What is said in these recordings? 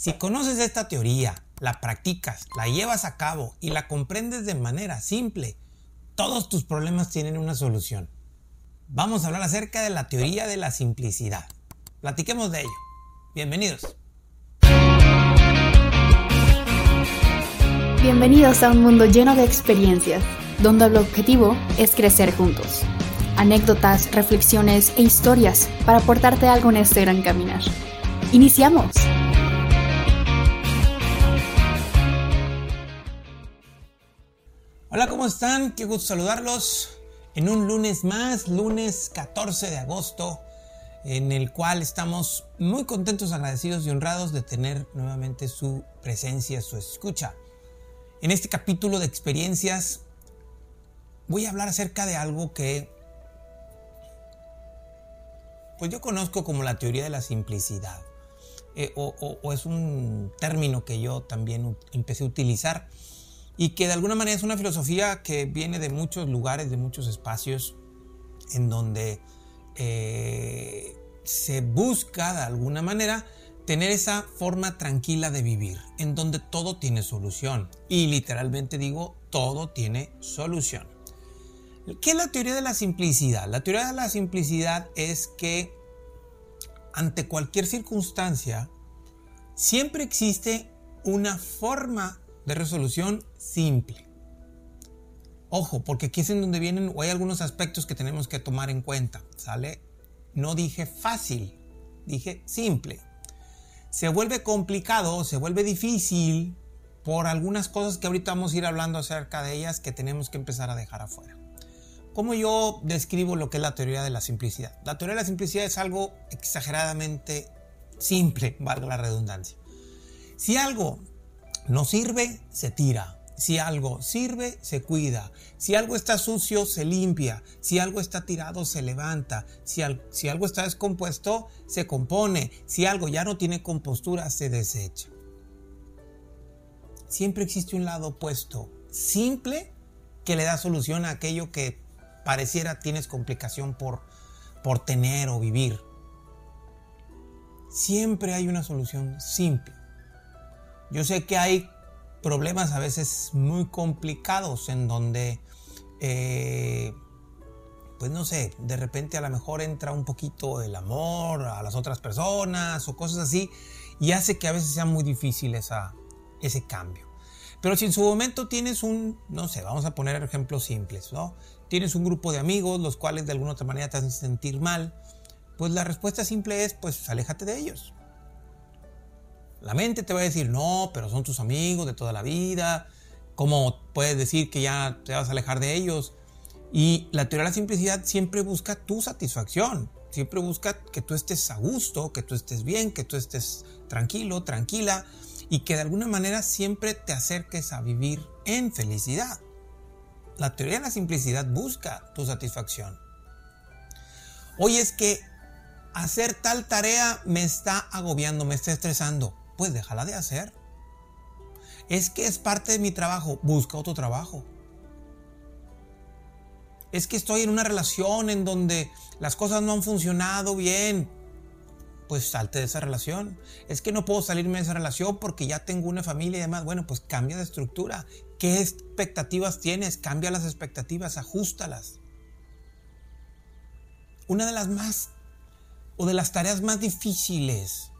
Si conoces esta teoría, la practicas, la llevas a cabo y la comprendes de manera simple, todos tus problemas tienen una solución. Vamos a hablar acerca de la teoría de la simplicidad. Platiquemos de ello. Bienvenidos. Bienvenidos a un mundo lleno de experiencias, donde el objetivo es crecer juntos. Anécdotas, reflexiones e historias para aportarte algo en este gran caminar. ¡Iniciamos! Hola, ¿cómo están? Qué gusto saludarlos en un lunes más, lunes 14 de agosto, en el cual estamos muy contentos, agradecidos y honrados de tener nuevamente su presencia, su escucha. En este capítulo de experiencias voy a hablar acerca de algo que pues yo conozco como la teoría de la simplicidad. Eh, o, es un término que yo también empecé a utilizar y que de alguna manera es una filosofía que viene de muchos lugares, de muchos espacios en donde eh, se busca de alguna manera tener esa forma tranquila de vivir, en donde todo tiene solución. Y literalmente digo, todo tiene solución. ¿Qué es la teoría de la simplicidad? La teoría de la simplicidad es que ante cualquier circunstancia, siempre existe una forma de resolución simple. Ojo, porque aquí es en donde vienen o hay algunos aspectos que tenemos que tomar en cuenta, ¿sale? No dije fácil, dije simple se vuelve complicado, se vuelve difícil por algunas cosas que ahorita vamos a ir hablando acerca de ellas que tenemos que empezar a dejar afuera. ¿Cómo yo describo lo que es la teoría de la simplicidad? La teoría de la simplicidad es algo exageradamente simple, valga la redundancia. Si algo no sirve, se tira. Si algo sirve, se cuida. Si algo está sucio, se limpia. Si algo está tirado, se levanta. Si, algo está descompuesto, se compone. Si algo ya no tiene compostura, se desecha. Siempre existe un lado opuesto, simple, que le da solución a aquello que pareciera tienes complicación por, por tener o vivir. Siempre hay una solución simple. Yo sé que hay problemas a veces muy complicados en donde, eh, pues no sé, de repente a lo mejor entra un poquito el amor a las otras personas o cosas así y hace que a veces sea muy difícil ese cambio. Pero si en su momento tienes un, no sé, vamos a poner ejemplos simples, ¿no? Tienes un grupo de amigos los cuales de alguna otra manera te hacen sentir mal, pues la respuesta simple es, pues aléjate de ellos. La mente te va a decir, no, pero son tus amigos de toda la vida. ¿Cómo puedes decir que ya te vas a alejar de ellos? Y la teoría de la simplicidad siempre busca tu satisfacción. Siempre busca que tú estés a gusto, que tú estés bien, que tú estés tranquilo, tranquila y que de alguna manera siempre te acerques a vivir en felicidad. La teoría de la simplicidad busca tu satisfacción. Hoy es que hacer tal tarea me está agobiando, me está estresando pues déjala de hacer. Es que es parte de mi trabajo, busca otro trabajo. Es que estoy en una relación en donde las cosas no han funcionado bien, pues salte de esa relación. Es que no puedo salirme de esa relación porque ya tengo una familia y demás. Bueno, pues cambia de estructura. ¿Qué expectativas tienes? Cambia las expectativas, ajustalas. Una de las más o de las tareas más difíciles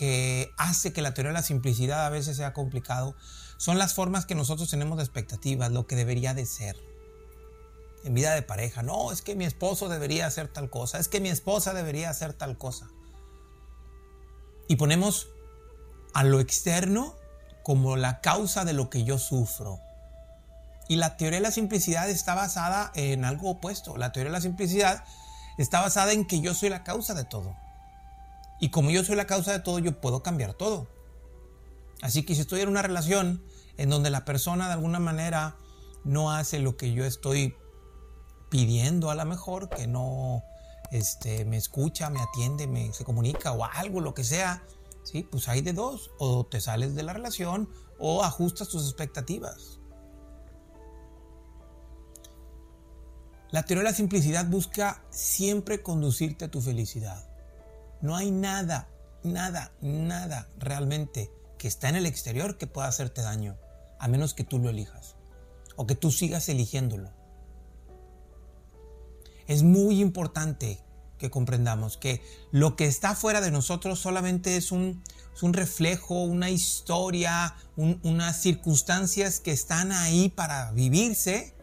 que hace que la teoría de la simplicidad a veces sea complicado son las formas que nosotros tenemos de expectativas, lo que debería de ser. En vida de pareja, no, es que mi esposo debería hacer tal cosa, es que mi esposa debería hacer tal cosa. Y ponemos a lo externo como la causa de lo que yo sufro. Y la teoría de la simplicidad está basada en algo opuesto. La teoría de la simplicidad está basada en que yo soy la causa de todo. Y como yo soy la causa de todo, yo puedo cambiar todo. Así que si estoy en una relación en donde la persona de alguna manera no hace lo que yo estoy pidiendo a lo mejor, que no este, me escucha, me atiende, me, se comunica o algo, lo que sea, ¿sí? pues hay de dos, o te sales de la relación o ajustas tus expectativas. La teoría de la simplicidad busca siempre conducirte a tu felicidad. No hay nada nada, nada realmente que está en el exterior que pueda hacerte daño, a menos que tú lo elijas o que tú sigas eligiéndolo. Es muy importante que comprendamos que lo que está fuera de nosotros solamente es un, reflejo, una historia, unas circunstancias que están ahí para vivirse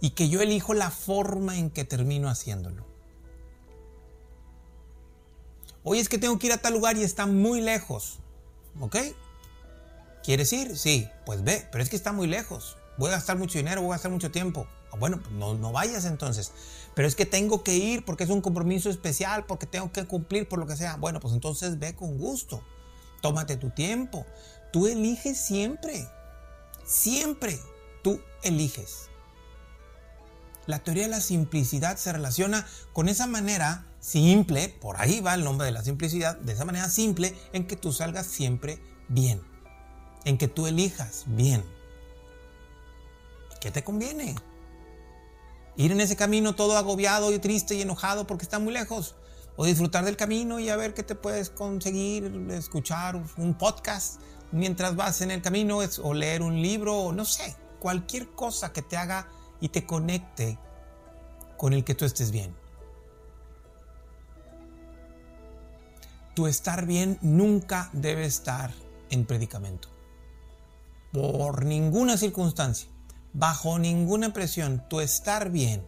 y que yo elijo la forma en que termino haciéndolo. Hoy es que tengo que ir a tal lugar y está muy lejos. ¿Ok? ¿Quieres ir? Sí, pues ve, pero es que está muy lejos. Voy a gastar mucho dinero, voy a gastar mucho tiempo. Ah, bueno, pues no, no vayas entonces. Pero es que tengo que ir porque es un compromiso especial, porque tengo que cumplir por lo que sea. Bueno, pues entonces ve con gusto. Tómate tu tiempo. Tú eliges siempre. Siempre tú eliges. La teoría de la simplicidad se relaciona con esa manera simple, por ahí va el nombre de la simplicidad, de esa manera simple en que tú salgas siempre bien, en que tú elijas bien. ¿Qué te conviene? Ir en ese camino todo agobiado y triste y enojado porque está muy lejos. O disfrutar del camino y a ver qué te puedes conseguir, escuchar un podcast mientras vas en el camino o leer un libro o no sé, cualquier cosa que te haga y te conecte con el que tú estés bien. Tu estar bien nunca debe estar en predicamento. Por ninguna circunstancia, bajo ninguna presión, tu estar bien,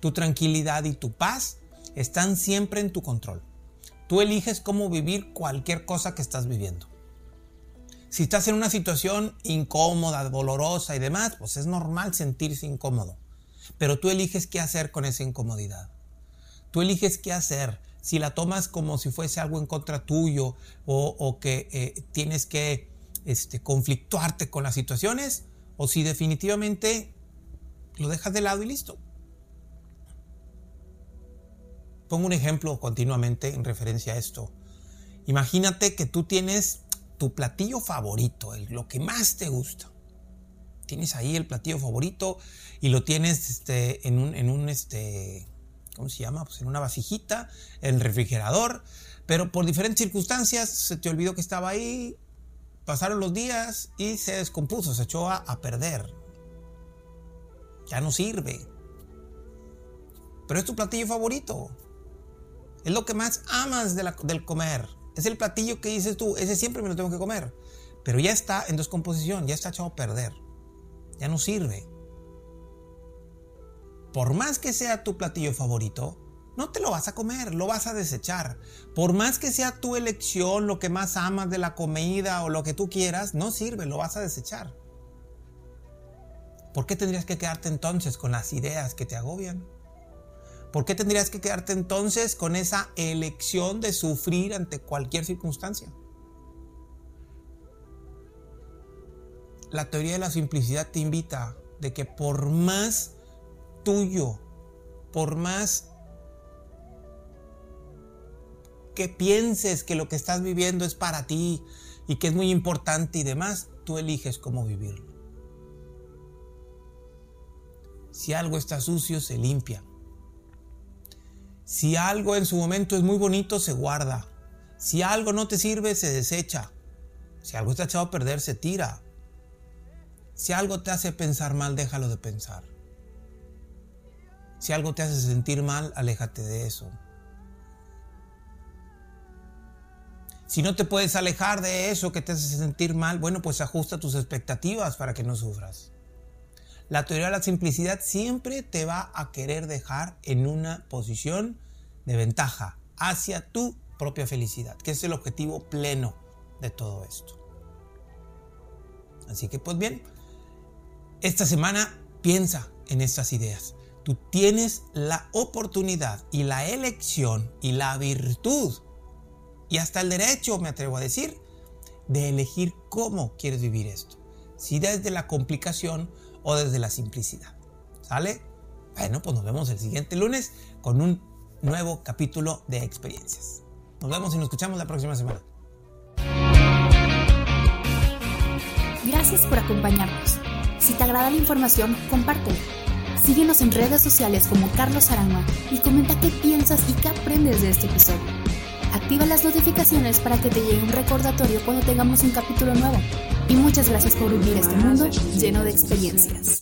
tu tranquilidad y tu paz están siempre en tu control. Tú eliges cómo vivir cualquier cosa que estás viviendo. Si estás en una situación incómoda, dolorosa y demás, pues es normal sentirse incómodo. Pero tú eliges qué hacer con esa incomodidad. Tú eliges qué hacer. Si la tomas como si fuese algo en contra tuyo o, que eh, tienes que este, conflictuarte con las situaciones o si definitivamente lo dejas de lado y listo. Pongo un ejemplo continuamente en referencia a esto. Imagínate que tú tienes tu platillo favorito, lo que más te gusta. Tienes ahí el platillo favorito y lo tienes este, en un, en un este, ¿cómo se llama? Pues en una vasijita, en el refrigerador, pero por diferentes circunstancias se te olvidó que estaba ahí, pasaron los días y se descompuso, se echó a, perder. Ya no sirve. Pero es tu platillo favorito. Es lo que más amas del comer. Es el platillo que dices tú, ese siempre me lo tengo que comer. Pero ya está en descomposición, ya está echado a perder. Ya no sirve. Por más que sea tu platillo favorito, no te lo vas a comer, lo vas a desechar. Por más que sea tu elección, lo que más amas de la comida o lo que tú quieras, no sirve, lo vas a desechar. ¿Por qué tendrías que quedarte entonces con las ideas que te agobian? ¿Por qué tendrías que quedarte entonces con esa elección de sufrir ante cualquier circunstancia? La teoría de la simplicidad te invita de que por más tuyo, por más que pienses que lo que estás viviendo es para ti y que es muy importante y demás, tú eliges cómo vivirlo. Si algo está sucio, se limpia. Si algo en su momento es muy bonito, se guarda. Si algo no te sirve, se desecha. Si algo está echado a perder, se tira. Si algo te hace pensar mal, déjalo de pensar. Si algo te hace sentir mal, aléjate de eso. Si no te puedes alejar de eso que te hace sentir mal, bueno, pues ajusta tus expectativas para que no sufras. La teoría de la simplicidad siempre te va a querer dejar en una posición de ventaja hacia tu propia felicidad, que es el objetivo pleno de todo esto. Así que pues bien, esta semana piensa en estas ideas. Tú tienes la oportunidad y la elección y la virtud y hasta el derecho, me atrevo a decir, de elegir cómo quieres vivir esto. Si desde la complicación o desde la simplicidad. ¿Sale? Bueno, pues nos vemos el siguiente lunes con un nuevo capítulo de experiencias. Nos vemos y nos escuchamos la próxima semana. Gracias por acompañarnos. Si te agrada la información, compártela. Síguenos en redes sociales como Carlos Aranma y comenta qué piensas y qué aprendes de este episodio activa las notificaciones para que te llegue un recordatorio cuando tengamos un capítulo nuevo. Y muchas gracias por vivir este mundo lleno de experiencias.